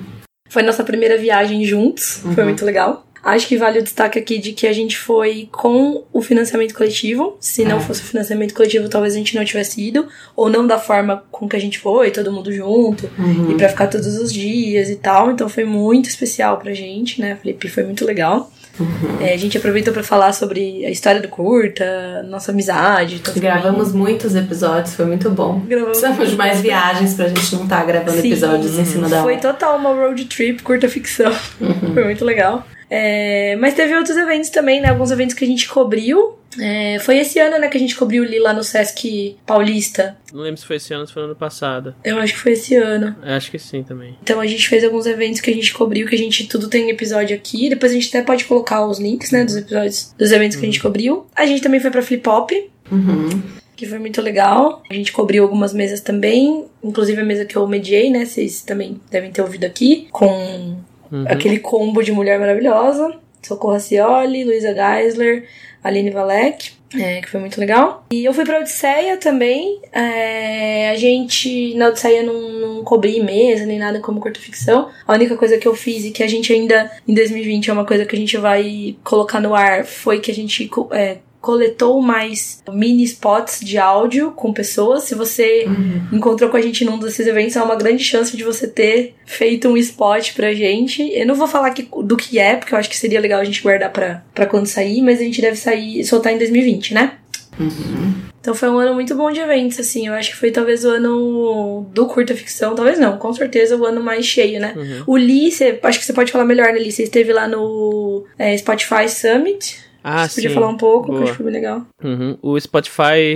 Foi nossa primeira viagem juntos. Foi muito legal. Acho que vale o destaque aqui de que a gente foi com o financiamento coletivo. Se não fosse o financiamento coletivo, talvez a gente não tivesse ido. Ou não da forma com que a gente foi, todo mundo junto. Uhum. E pra ficar todos os dias e tal. Então foi muito especial pra gente, né? Felipe, foi muito legal. Uhum. É, a gente aproveitou pra falar sobre a história do curta, nossa amizade. Então foi Gravamos muitos episódios, foi muito bom. Gravamos Precisamos de mais viagens pra gente não estar gravando Sim. episódios em cima da Foi hora. total uma road trip, curta ficção. Uhum. Foi muito legal. É, mas teve outros eventos também, né? Alguns eventos que a gente cobriu. É, foi esse ano, né, que a gente cobriu ali lá no Sesc Paulista. Não lembro se foi esse ano ou se foi ano passado. Eu acho que foi esse ano. Eu Acho que sim também. Então a gente fez alguns eventos que a gente cobriu, que a gente tudo tem episódio aqui. Depois a gente até pode colocar os links, né, dos episódios, dos eventos que a gente cobriu. A gente também foi pra Flip Hop, Uhum. que foi muito legal. A gente cobriu algumas mesas também, inclusive a mesa que eu mediei, né? Vocês também devem ter ouvido aqui, com Uhum. aquele combo de mulher maravilhosa. Socorro Racioli, Luísa Geisler, Aline Valek, é, que foi muito legal. E eu fui pra Odisseia também. é, a gente, na Odisseia, não, não cobri mesa nem nada como curta ficção. A única coisa que eu fiz e que a gente ainda, em 2020, é uma coisa que a gente vai colocar no ar, foi que a gente é, coletou mais mini spots de áudio com pessoas. Se você encontrou com a gente num desses eventos, é uma grande chance de você ter feito um spot pra gente. Eu não vou falar que- do que é, porque eu acho que seria legal a gente guardar pra, pra quando sair, mas a gente deve sair, soltar em 2020, né? Então foi um ano muito bom de eventos, assim. Eu acho que foi talvez o ano do curta ficção. Talvez não, com certeza o ano mais cheio, né? Uhum. O Lee, cê- acho que você pode falar melhor, né, Lee? Você esteve lá no é, Spotify Summit. Ah, você podia sim. falar um pouco, que eu Boa. acho que foi bem legal. Uhum. O Spotify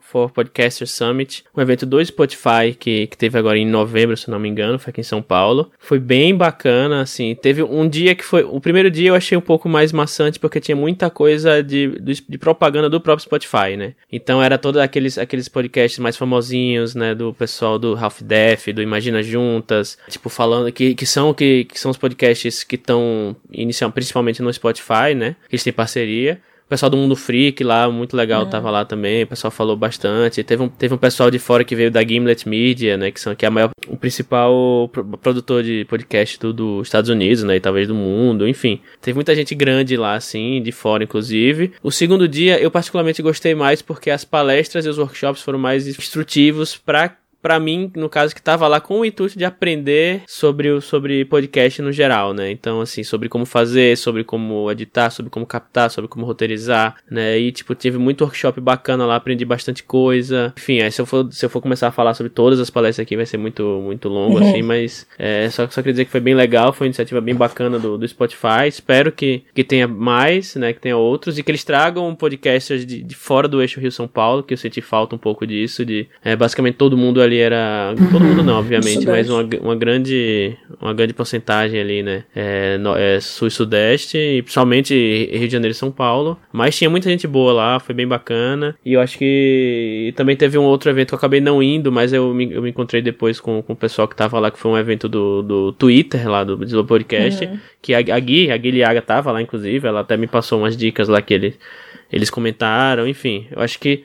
for Podcasters Summit, um evento do Spotify que, que teve agora em novembro, se não me engano, foi aqui em São Paulo. Foi bem bacana, assim. Teve um dia que foi. O primeiro dia eu achei um pouco mais maçante porque tinha muita coisa de, de propaganda do próprio Spotify, né? Então era todos aqueles, aqueles podcasts mais famosinhos, né? Do pessoal do Half Def, do Imagina Juntas, tipo, falando que, que são que, que são os podcasts que estão iniciando, principalmente no Spotify, né? Eles têm parceria. O pessoal do Mundo Freak lá, muito legal, tava lá também. O pessoal falou bastante. Teve um, teve um pessoal de fora que veio da Gimlet Media, né? Que, são, que é a maior, o principal pro- produtor de podcast do- dos Estados Unidos, né? E talvez do mundo, enfim. Teve muita gente grande lá, assim, de fora, inclusive. O segundo dia, eu particularmente gostei mais porque as palestras e os workshops foram mais instrutivos pra Pra mim, no caso, que tava lá com o intuito de aprender sobre o sobre podcast no geral, né? Então, assim, sobre como fazer, sobre como editar, sobre como captar, sobre como roteirizar, né? E, tipo, tive muito workshop bacana lá, aprendi bastante coisa. Enfim, aí se eu for, se eu for começar a falar sobre todas as palestras aqui, vai ser muito, muito longo, assim, mas é, só, só queria dizer que foi bem legal, foi uma iniciativa bem bacana do, do Spotify. Espero que, que tenha mais, né? Que tenha outros e que eles tragam podcasters de, de fora do eixo Rio-São Paulo, que eu senti falta um pouco disso, de é, basicamente todo mundo ali era. Todo mundo não, obviamente, mas uma, uma grande. Uma grande porcentagem ali, né? É, no- é, sul e sudeste, e principalmente Rio de Janeiro e São Paulo. Mas tinha muita gente boa lá, foi bem bacana. E eu acho que também teve um outro evento que eu acabei não indo, mas eu me, eu me encontrei depois com, com o pessoal que tava lá, que foi um evento do, do Twitter lá do, do podcast. Que a, a Gui, a Gui Liaga tava lá, inclusive, ela até me passou umas dicas lá que ele, eles comentaram, enfim. Eu acho que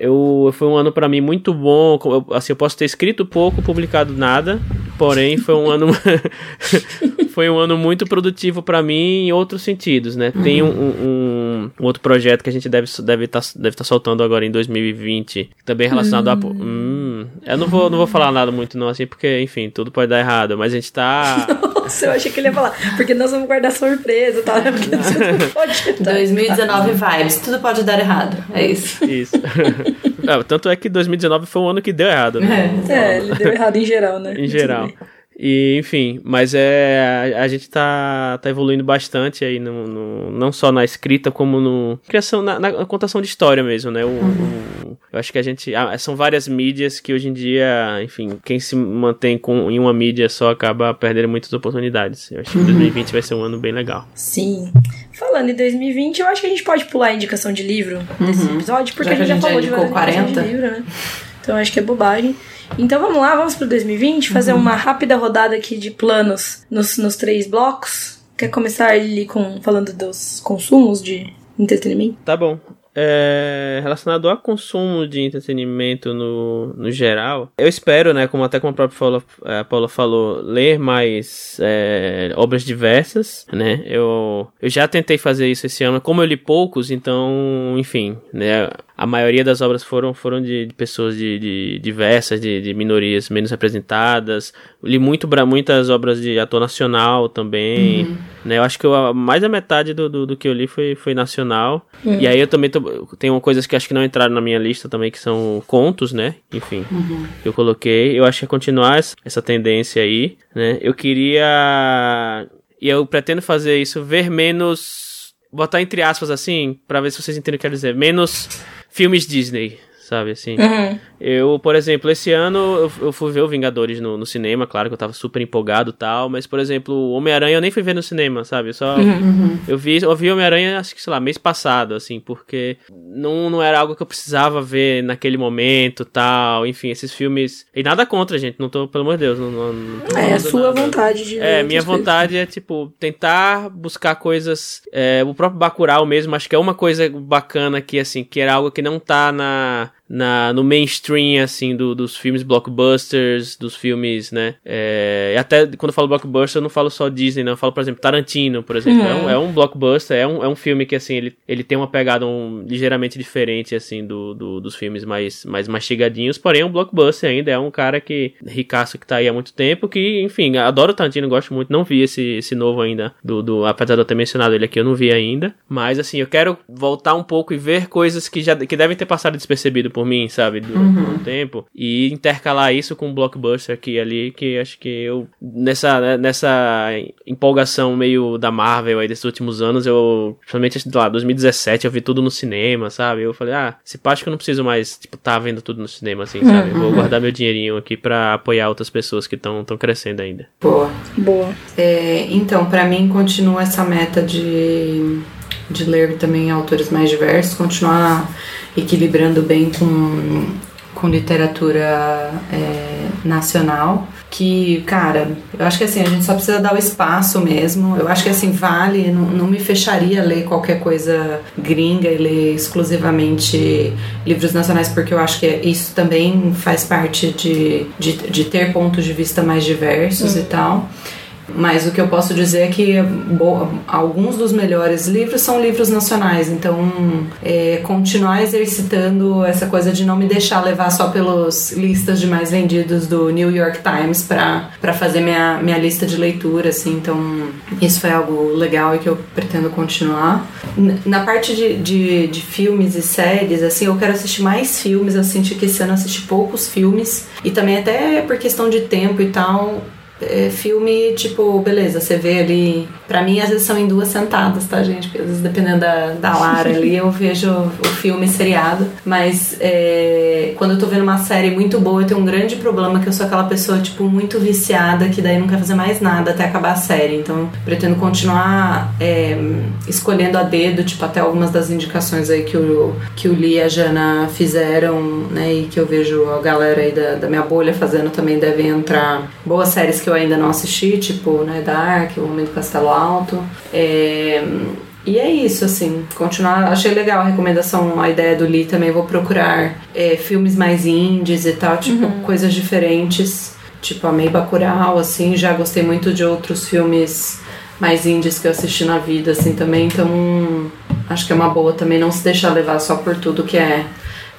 eu, foi um ano pra mim muito bom. eu- Assim, eu posso ter escrito pouco, publicado nada, porém foi um ano foi um ano muito produtivo pra mim em outros sentidos, né? Tem um, um- um outro projeto que a gente deve deve estar deve tá soltando agora em 2020, também relacionado a hum, eu não vou não vou falar nada muito não assim, porque enfim, tudo pode dar errado, mas a gente tá Nossa, eu achei que ele ia falar, porque nós vamos guardar surpresa, tá? Porque não pode dar. 2019 vibes, tudo pode dar errado. É isso. isso. Ah, tanto é que 2019 foi um ano que deu errado, né? É, ele deu errado em geral, né? em geral. E, enfim, mas é. A, a gente tá, tá evoluindo bastante aí, no, no- não só na escrita, como no. Criação, na, na contação de história mesmo, né? O, o- eu acho que a gente. ah, são várias mídias que hoje em dia, enfim, quem se mantém com, em uma mídia só acaba perdendo muitas oportunidades. Eu acho que 2020 vai ser um ano bem legal. Sim. Falando em 2020, eu acho que a gente pode pular a indicação de livro desse episódio, porque Já a gente já, a gente falou de indicou várias indicações 40. de livro, né? Então acho que é bobagem. Então vamos lá, vamos pro 2020, fazer uma rápida rodada aqui de planos nos, nos três blocos. Quer começar ali com falando dos consumos de entretenimento? Tá bom. É, relacionado ao consumo de entretenimento no, no geral, eu espero, né, como até como a própria Paula, a Paula falou, ler mais é, obras diversas, né? Eu, eu já tentei fazer isso esse ano, como eu li poucos, então, enfim, né? A maioria das obras foram, foram de, de pessoas de, de diversas, de, de, minorias menos representadas. li muito, muitas obras de ator nacional também. Uhum. Né? Eu acho que eu, mais da metade do, do, do, que eu li foi, foi nacional. Uhum. E aí eu também tô, tenho coisas que acho que não entraram na minha lista também, que são contos, né? Enfim, uhum. que eu coloquei. Eu acho que é continuar essa tendência aí, né? Eu queria. E eu pretendo fazer isso, ver menos. Botar entre aspas assim, para ver se vocês entendem o que eu quero dizer. Menos filmes Disney, sabe assim. Uhum. Eu, por exemplo, esse ano eu, eu fui ver o Vingadores no, no, cinema, claro que eu tava super empolgado e tal, mas, por exemplo, o Homem-Aranha eu nem fui ver no cinema, sabe? Eu só. Uhum. uhum. Eu vi, eu vi Homem-Aranha, acho que, sei lá, mês passado, assim, porque não, não era algo que eu precisava ver naquele momento tal. Enfim, esses filmes. E nada contra, gente, não tô, pelo amor de Deus. Não, não, não é a sua nada. vontade de É, minha vontade coisas. é, tipo, tentar buscar coisas. É, o próprio Bacurau mesmo, acho que é uma coisa bacana aqui, assim, que era algo que não tá na na, no mainstream, assim, do, dos filmes blockbusters, dos filmes, né? É, até quando eu falo blockbuster, eu não falo só Disney, não. Eu falo, por exemplo, Tarantino, por exemplo. Uhum. É, um, é, um, blockbuster, é um, é um filme que, assim, ele, ele tem uma pegada um, ligeiramente diferente, assim, do, do, dos filmes mais, mais mastigadinhos, porém é um blockbuster ainda. É um cara que, ricaço que tá aí há muito tempo, que, enfim, adoro Tarantino, gosto muito. Não vi esse, esse novo ainda, do, do, apesar de eu ter mencionado ele aqui, eu não vi ainda. Mas, assim, eu quero voltar um pouco e ver coisas que já que devem ter passado despercebido por por mim, sabe, durante uhum. um tempo. E intercalar isso com um blockbuster aqui e ali, que acho que eu, nessa, né, nessa empolgação meio da Marvel aí desses últimos anos, eu, principalmente, lá, 2017, eu vi tudo no cinema, sabe? Eu falei, ah, se pá, acho que eu não preciso mais, tipo, tá vendo tudo no cinema, assim, sabe? Uhum. Vou guardar meu dinheirinho aqui pra apoiar outras pessoas que estão crescendo ainda. Boa. Boa. É, então, para mim, continua essa meta de de ler também autores mais diversos, continuar equilibrando bem com, com literatura é, nacional. Que, cara, eu acho que assim, a gente só precisa dar o espaço mesmo. Eu acho que assim, vale, não, não me fecharia a ler qualquer coisa gringa e ler exclusivamente livros nacionais, porque eu acho que isso também faz parte de, de, de ter pontos de vista mais diversos uhum. e tal. Mas o que eu posso dizer é que alguns dos melhores livros são livros nacionais, então é, continuar exercitando essa coisa de não me deixar levar só pelos listas de mais vendidos do New York Times para fazer minha, minha lista de leitura, assim, então isso foi algo legal e que eu pretendo continuar. Na parte de, de, de filmes e séries, assim, eu quero assistir mais filmes, eu senti que esse ano assisti poucos filmes, e também até por questão de tempo e tal, é, filme, tipo, beleza, você vê ali. Pra mim, às vezes são em duas sentadas, tá, gente? Porque às vezes, dependendo da, da Lara ali, eu vejo o filme seriado. Mas é, quando eu tô vendo uma série muito boa, eu tenho um grande problema que eu sou aquela pessoa, tipo, muito viciada, que daí não quer fazer mais nada até acabar a série. Então, pretendo continuar é, escolhendo a dedo, tipo, até algumas das indicações aí que o, que o Lee e a Jana fizeram, né? E que eu vejo a galera aí da, da minha bolha fazendo também devem entrar boas séries que eu ainda não assisti, tipo, né, Dark, O Homem do Castelo Alto. É, e é isso, assim, continuar. Achei legal a recomendação, a ideia do Lee também. Vou procurar é, filmes mais indies e tal, tipo, uhum. coisas diferentes. Tipo, amei Bacurau, assim, já gostei muito de outros filmes mais indies que eu assisti na vida, assim, também. Então, acho que é uma boa também não se deixar levar só por tudo que é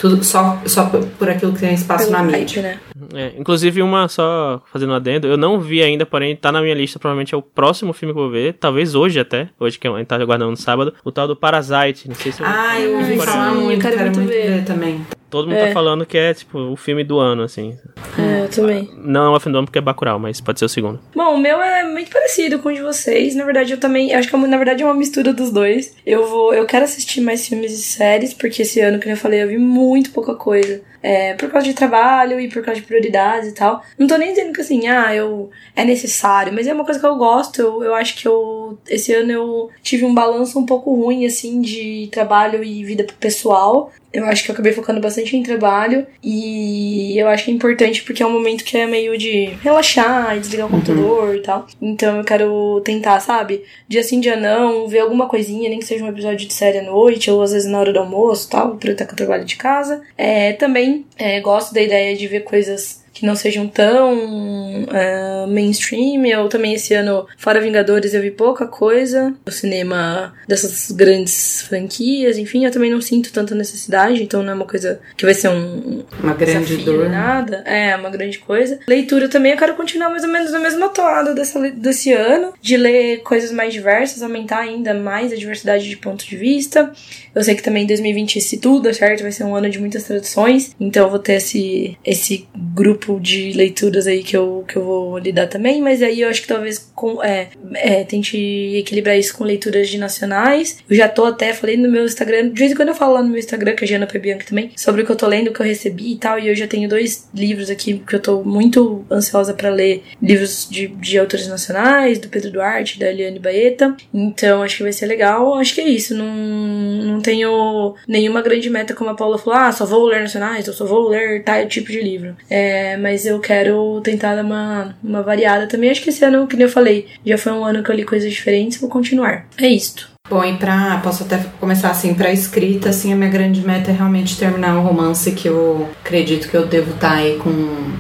tudo só, só por aquilo que tem espaço Pelo na mídia. Né? É, inclusive, uma só fazendo um adendo, eu não vi ainda, porém tá na minha lista, provavelmente é o próximo filme que eu vou ver, talvez hoje até, hoje que a gente tá aguardando no sábado, o tal do Parasite, não sei se eu... Ah, eu ouvi falar muito, quero, quero muito ver. ver também. Todo mundo tá é. tá falando que é, tipo, o filme do ano, assim. É, eu também. Não é o filme do ano porque é Bacurau, mas pode ser o segundo. Bom, o meu é muito parecido com o de vocês. Na verdade, eu também... Acho que, na verdade, é uma mistura dos dois. Eu vou... Eu quero assistir mais filmes e séries, porque esse ano, que eu falei, eu vi muito pouca coisa. É, por causa de trabalho e por causa de prioridades e tal. Não tô nem dizendo que assim, ah, eu é necessário, mas é uma coisa que eu gosto. Eu, eu acho que eu esse ano eu tive um balanço um pouco ruim assim de trabalho e vida pessoal. Eu acho que eu acabei focando bastante em trabalho e eu acho que é importante porque é um momento que é meio de relaxar e desligar o uhum. computador e tal. Então eu quero tentar, sabe? Dia sim, dia não, ver alguma coisinha, nem que seja um episódio de série à noite ou às vezes na hora do almoço tal, pra eu estar com o trabalho de casa. É, também é, gosto da ideia de ver coisas que não sejam tão uh, mainstream. Eu também esse ano, fora Vingadores, eu vi pouca coisa. O cinema dessas grandes franquias, enfim, eu também não sinto tanta necessidade, então não é uma coisa que vai ser um. Uma grande dor. Nada. É, uma grande coisa. Leitura também, eu quero continuar mais ou menos na mesma toada dessa, desse ano, de ler coisas mais diversas, aumentar ainda mais a diversidade de pontos de vista. Eu sei que também em 2020, se tudo der certo, vai ser um ano de muitas traduções, então eu vou ter esse, esse grupo de leituras aí que eu, que eu vou lidar também, mas aí eu acho que talvez com, é, é, tente equilibrar isso com leituras de nacionais. Eu já tô até, falei no meu Instagram, de vez em quando eu falo lá no meu Instagram, que é Giana Pebianca também, sobre o que eu tô lendo, o que eu recebi e tal, e eu já tenho dois livros aqui que eu tô muito ansiosa para ler, livros de, de autores nacionais, do Pedro Duarte, da Eliane Baeta, então acho que vai ser legal, acho que é isso, não, não tenho nenhuma grande meta como a Paula falou, ah, só vou ler nacionais, ou só vou ler tal tipo de livro. É, mas eu quero tentar dar uma, uma variada também. Acho que esse ano, que eu falei, já foi um ano que eu li coisas diferentes, vou continuar. É isto. Bom, e pra. Posso até começar assim, pra escrita, assim, a minha grande meta é realmente terminar um romance que eu acredito que eu devo estar tá aí com,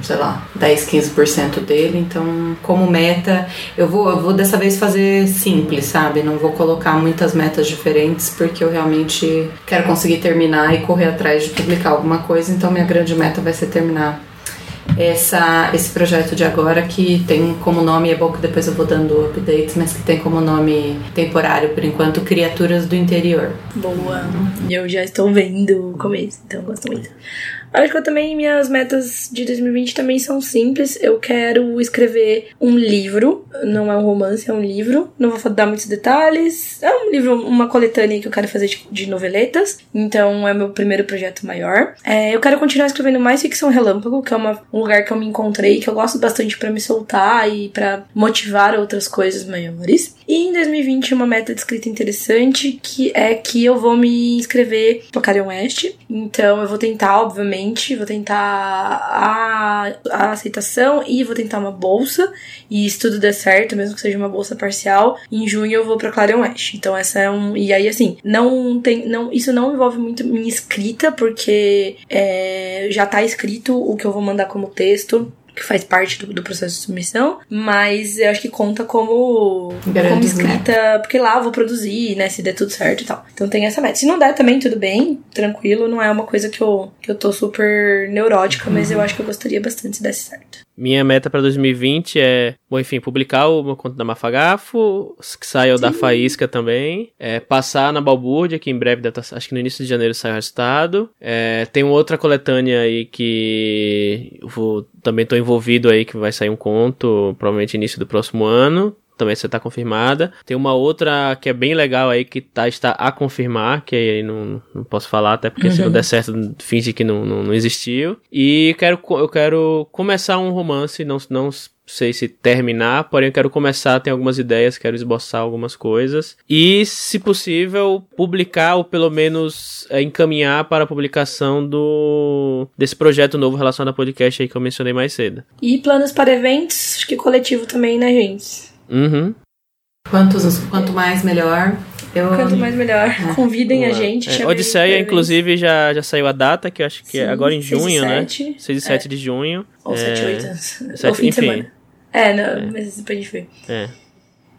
sei lá, 10, 15% dele. Então, como meta, eu vou, eu vou dessa vez fazer simples, sabe? Não vou colocar muitas metas diferentes, porque eu realmente quero conseguir terminar e correr atrás de publicar alguma coisa. Então, minha grande meta vai ser terminar essa, esse projeto de agora que tem como nome, é bom que depois eu vou dando updates, mas que tem como nome temporário por enquanto Criaturas do Interior. Boa! Eu já estou vendo o começo, então gosto muito. Acho que eu também, minhas metas de 2020 também são simples. Eu quero escrever um livro, não é um romance, é um livro. Não vou dar muitos detalhes. É um livro, uma coletânea que eu quero fazer de, noveletas. Então é meu primeiro projeto maior. É, eu quero continuar escrevendo mais ficção relâmpago, que é uma, um que eu me encontrei, que eu gosto bastante para me soltar e para motivar outras coisas maiores. E em 2020, uma meta de escrita interessante que é que eu vou me inscrever pro Carion West. Então eu vou tentar, obviamente, vou tentar a, a aceitação e vou tentar uma bolsa. E se tudo der certo, mesmo que seja uma bolsa parcial, em junho eu vou pra Clarion West. Então essa é um. E aí, assim, não tem. Não, isso não envolve muito minha escrita, porque é, já tá escrito o que eu vou mandar como texto que faz parte do, do, processo de submissão, mas eu acho que conta como, como escrita, porque lá eu vou produzir, né, se der tudo certo e tal. Então tem essa meta. Se não der também, tudo bem, tranquilo, não é uma coisa que eu, que eu tô super neurótica, uhum. mas eu acho que eu gostaria bastante se desse certo. Minha meta para 2020 é, bom, enfim, publicar o meu conto da Mafagafo, que saia o da Faísca também, é, passar na Balbúrdia, que em breve, deve tá, acho que no início de janeiro sai o resultado. É, tem outra coletânea aí que eu vou, também tô envolvido aí, que vai sair um conto, provavelmente início do próximo ano também você tá confirmada. Tem uma outra que é bem legal aí que tá, está a confirmar, que aí não, não posso falar, até porque uhum. se não uhum. der certo, finge que não, não, não existiu. E quero, eu quero começar um romance, não, não sei se terminar, porém eu quero começar, tenho algumas ideias, quero esboçar algumas coisas. E, se possível, publicar ou pelo menos é, encaminhar para a publicação do desse projeto novo relacionado ao podcast aí que eu mencionei mais cedo. E planos para eventos, acho que coletivo também, né, gente? Uhum. Quantos, quanto mais, melhor. Eu... Quanto mais melhor. É. Convidem a gente. É. Odisseia, inclusive, já, já saiu a data, que eu acho que é Sim, é agora em junho, 6 né? 6 e 7 é. de junho. Ou 7 e 8. É... Ou fim enfim. de semana. É, não, é. mas depois a gente vê. É.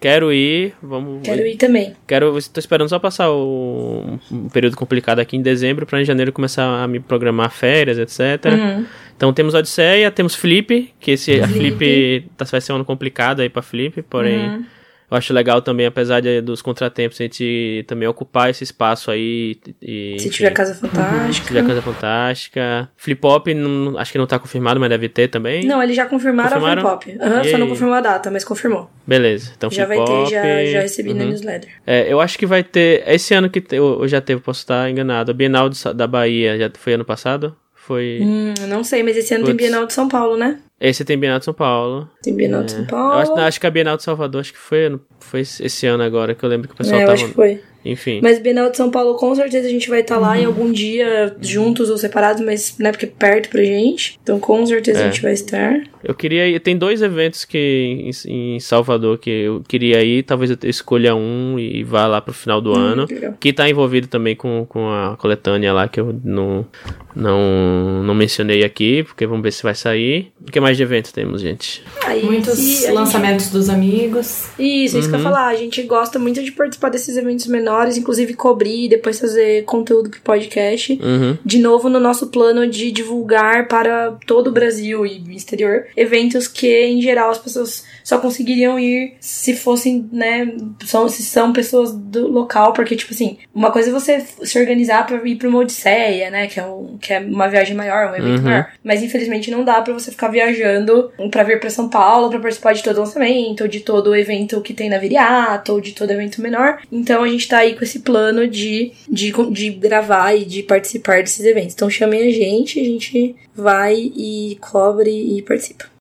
Quero ir, vamos. Quero ir também. Quero, estou esperando só passar o um período complicado aqui em dezembro para em janeiro começar a me programar férias, etc. Uhum. Então temos Odisseia, temos Flip, que esse Flip. a Flip tá, vai ser um ano complicado aí para Flip, porém uhum. Eu acho legal também, apesar de, dos contratempos, a gente também ocupar esse espaço aí. E, se enfim, tiver Casa Fantástica. Uhum. Se tiver Casa Fantástica. Flip Hop, não, acho que não tá confirmado, mas deve ter também. Não, eles já confirmaram, confirmaram? a Flip Hop. Uhum, só não confirmou a data, mas confirmou. Beleza, então Já vai ter, já, já recebi uhum. na newsletter. É, eu acho que vai ter. Esse ano que eu, eu já teve, posso estar enganado. A Bienal da Bahia já foi ano passado? Foi. Hum, não sei, mas esse ano tem. Bienal de São Paulo, né? Esse tem Bienal de São Paulo. Tem Bienal de É. São Paulo. Eu acho, acho que a Bienal de Salvador, acho que foi, foi esse ano agora, que eu lembro que o pessoal é, tava. acho que foi. Enfim. Mas Bienal de São Paulo, com certeza a gente vai estar lá em algum dia, juntos ou separados, mas né, porque é perto pra gente. Então, com certeza É. a gente vai estar. Eu queria ir. Tem dois eventos que em, em Salvador que eu queria ir. Talvez eu escolha um e vá lá pro final do ano. que legal. Que tá envolvido também com, com a coletânea lá, que eu não, não, não mencionei aqui, porque vamos ver se vai sair. O que mais de eventos temos, gente? Aí, Muitos se a gente- lançamentos dos amigos. Isso, isso que eu ia falar. A gente gosta muito de participar desses eventos menores, inclusive cobrir e depois fazer conteúdo pro podcast. Uhum. De novo, no nosso plano de divulgar para todo o Brasil e exterior eventos que, em geral, as pessoas só conseguiriam ir se fossem, né, são, se são pessoas do local, porque, tipo assim, uma coisa é você se organizar pra ir pra uma Odisseia, né, que é, um, que é uma viagem maior, um evento Uhum. maior. Mas, infelizmente, não dá pra você ficar viajando pra vir pra São Paulo, pra participar de todo o lançamento, ou de todo o evento que tem na Viriato, ou de todo evento menor. Então, a gente tá aí com esse plano de, de, de gravar e de participar desses eventos. Então, chamem a gente, a gente vai e cobre e participa.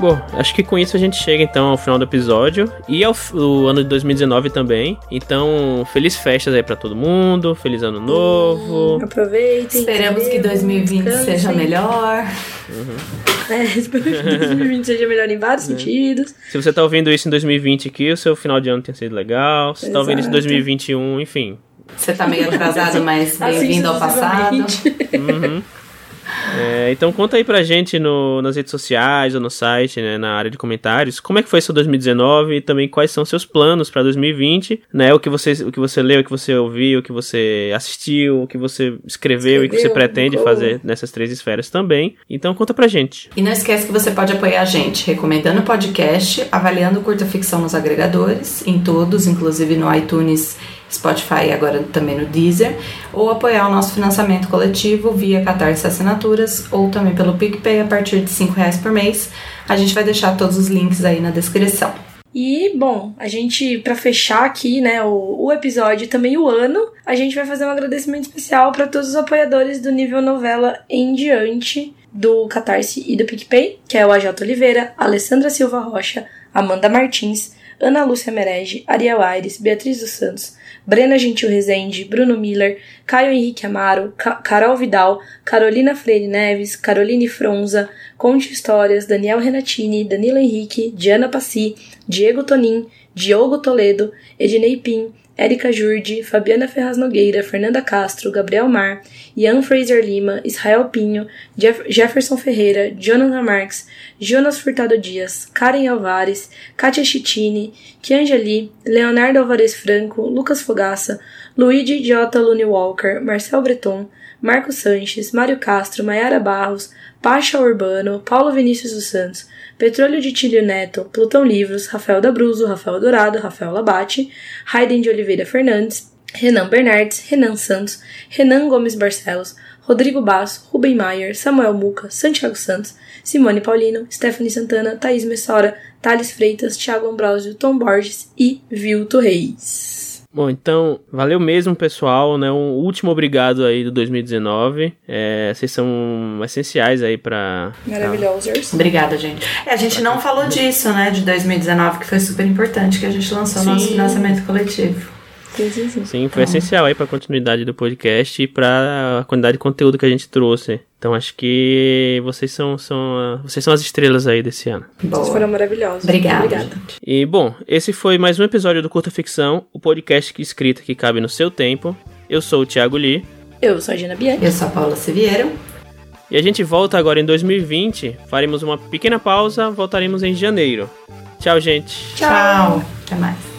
Bom, acho que com isso a gente chega então ao final do episódio e ao o ano de 2019 também. Então, feliz festas aí pra todo mundo, feliz ano novo. Aproveitem. Esperamos que bebam, 2020 descansem. seja melhor. É, espero que 2020 seja melhor em vários sentidos. Se você tá ouvindo isso em 2020 aqui, o seu final de ano tenha sido legal. Se você tá ouvindo isso em Exato. 2021, enfim. Você tá meio atrasado, mas Assim bem-vindo ao passado. sucessivamente. É, então conta aí pra gente no, nas redes sociais ou no site, né, na área de comentários, como é que foi seu 2019 e também quais são seus planos pra 2020, né, o que você o que você leu, o que você ouviu, o que você assistiu, o que você escreveu, e o que você Escreveu, pretende fazer nessas três esferas também. Então conta pra gente. E não esquece que você pode apoiar a gente recomendando o podcast, avaliando Curta Ficção nos agregadores, em todos, inclusive no iTunes, Spotify e agora também no Deezer, ou apoiar o nosso financiamento coletivo via Catarse Assinaturas ou também pelo PicPay a partir de 5 reais por mês. A gente vai deixar todos os links aí na descrição. E, bom, a gente, pra fechar aqui, né, o, o episódio e também o ano, a gente vai fazer um agradecimento especial pra todos os apoiadores do nível novela em diante do Catarse e do PicPay, que é o AJ Oliveira, Alessandra Silva Rocha, Amanda Martins, Ana Lúcia Merege, Ariel Aires, Beatriz dos Santos, Brena Gentil Rezende, Bruno Miller, Caio Henrique Amaro, Ca- Carol Vidal, Carolina Freire Neves, Caroline Fronza, Conte Histórias, Daniel Renatini, Danilo Henrique, Diana Passi, Diego Tonin, Diogo Toledo, Ednei Pim, Érica Jurdi, Fabiana Ferraz Nogueira, Fernanda Castro, Gabriel Mar, Ian Fraser Lima, Israel Pinho, Jeff- Jefferson Ferreira, Jonathan Marques, Jonas Furtado Dias, Karen Alvares, Kátia Chitini, Kianjali, Leonardo Alvarez Franco, Lucas Fogaça, Luigi J. Lune Walker, Marcel Breton, Marcos Sanches, Mário Castro, Maiara Barros, Pacha Urbano, Paulo Vinícius dos Santos, Petróleo de Tílio Neto, Plutão Livros, Rafael Dabruzo, Rafael Dourado, Rafael Labate, Raiden de Oliveira Fernandes, Renan Bernardes, Renan Santos, Renan Gomes Barcelos, Rodrigo Basso, Rubem Maier, Samuel Muca, Santiago Santos, Simone Paulino, Stephanie Santana, Thaís Messora, Thales Freitas, Thiago Ambrosio, Tom Borges e Vilto Reis. Bom, então, valeu mesmo, pessoal, né? Um último obrigado aí do 2019. É, vocês são essenciais aí pra... Maravilhosos. Obrigada, gente. É, a gente não falou disso, né, de 2019, que foi super importante, que a gente lançou nosso Sim. financiamento coletivo. Sim, sim, sim. Sim, foi essencial aí pra continuidade do podcast e pra quantidade de conteúdo que a gente trouxe. Então acho que vocês são, são, vocês são as estrelas aí desse ano. Vocês Boa. foram maravilhosos. Obrigada. Obrigada. E bom, esse foi mais um episódio do Curta Ficção, o podcast que escrita que cabe no seu tempo. Eu sou o Thiago Lee Eu sou a Gina Bianchi. Eu sou a Paula Siviero. e a gente volta agora em 2020. Faremos uma pequena pausa, voltaremos em janeiro. Tchau, gente. Tchau. Até mais.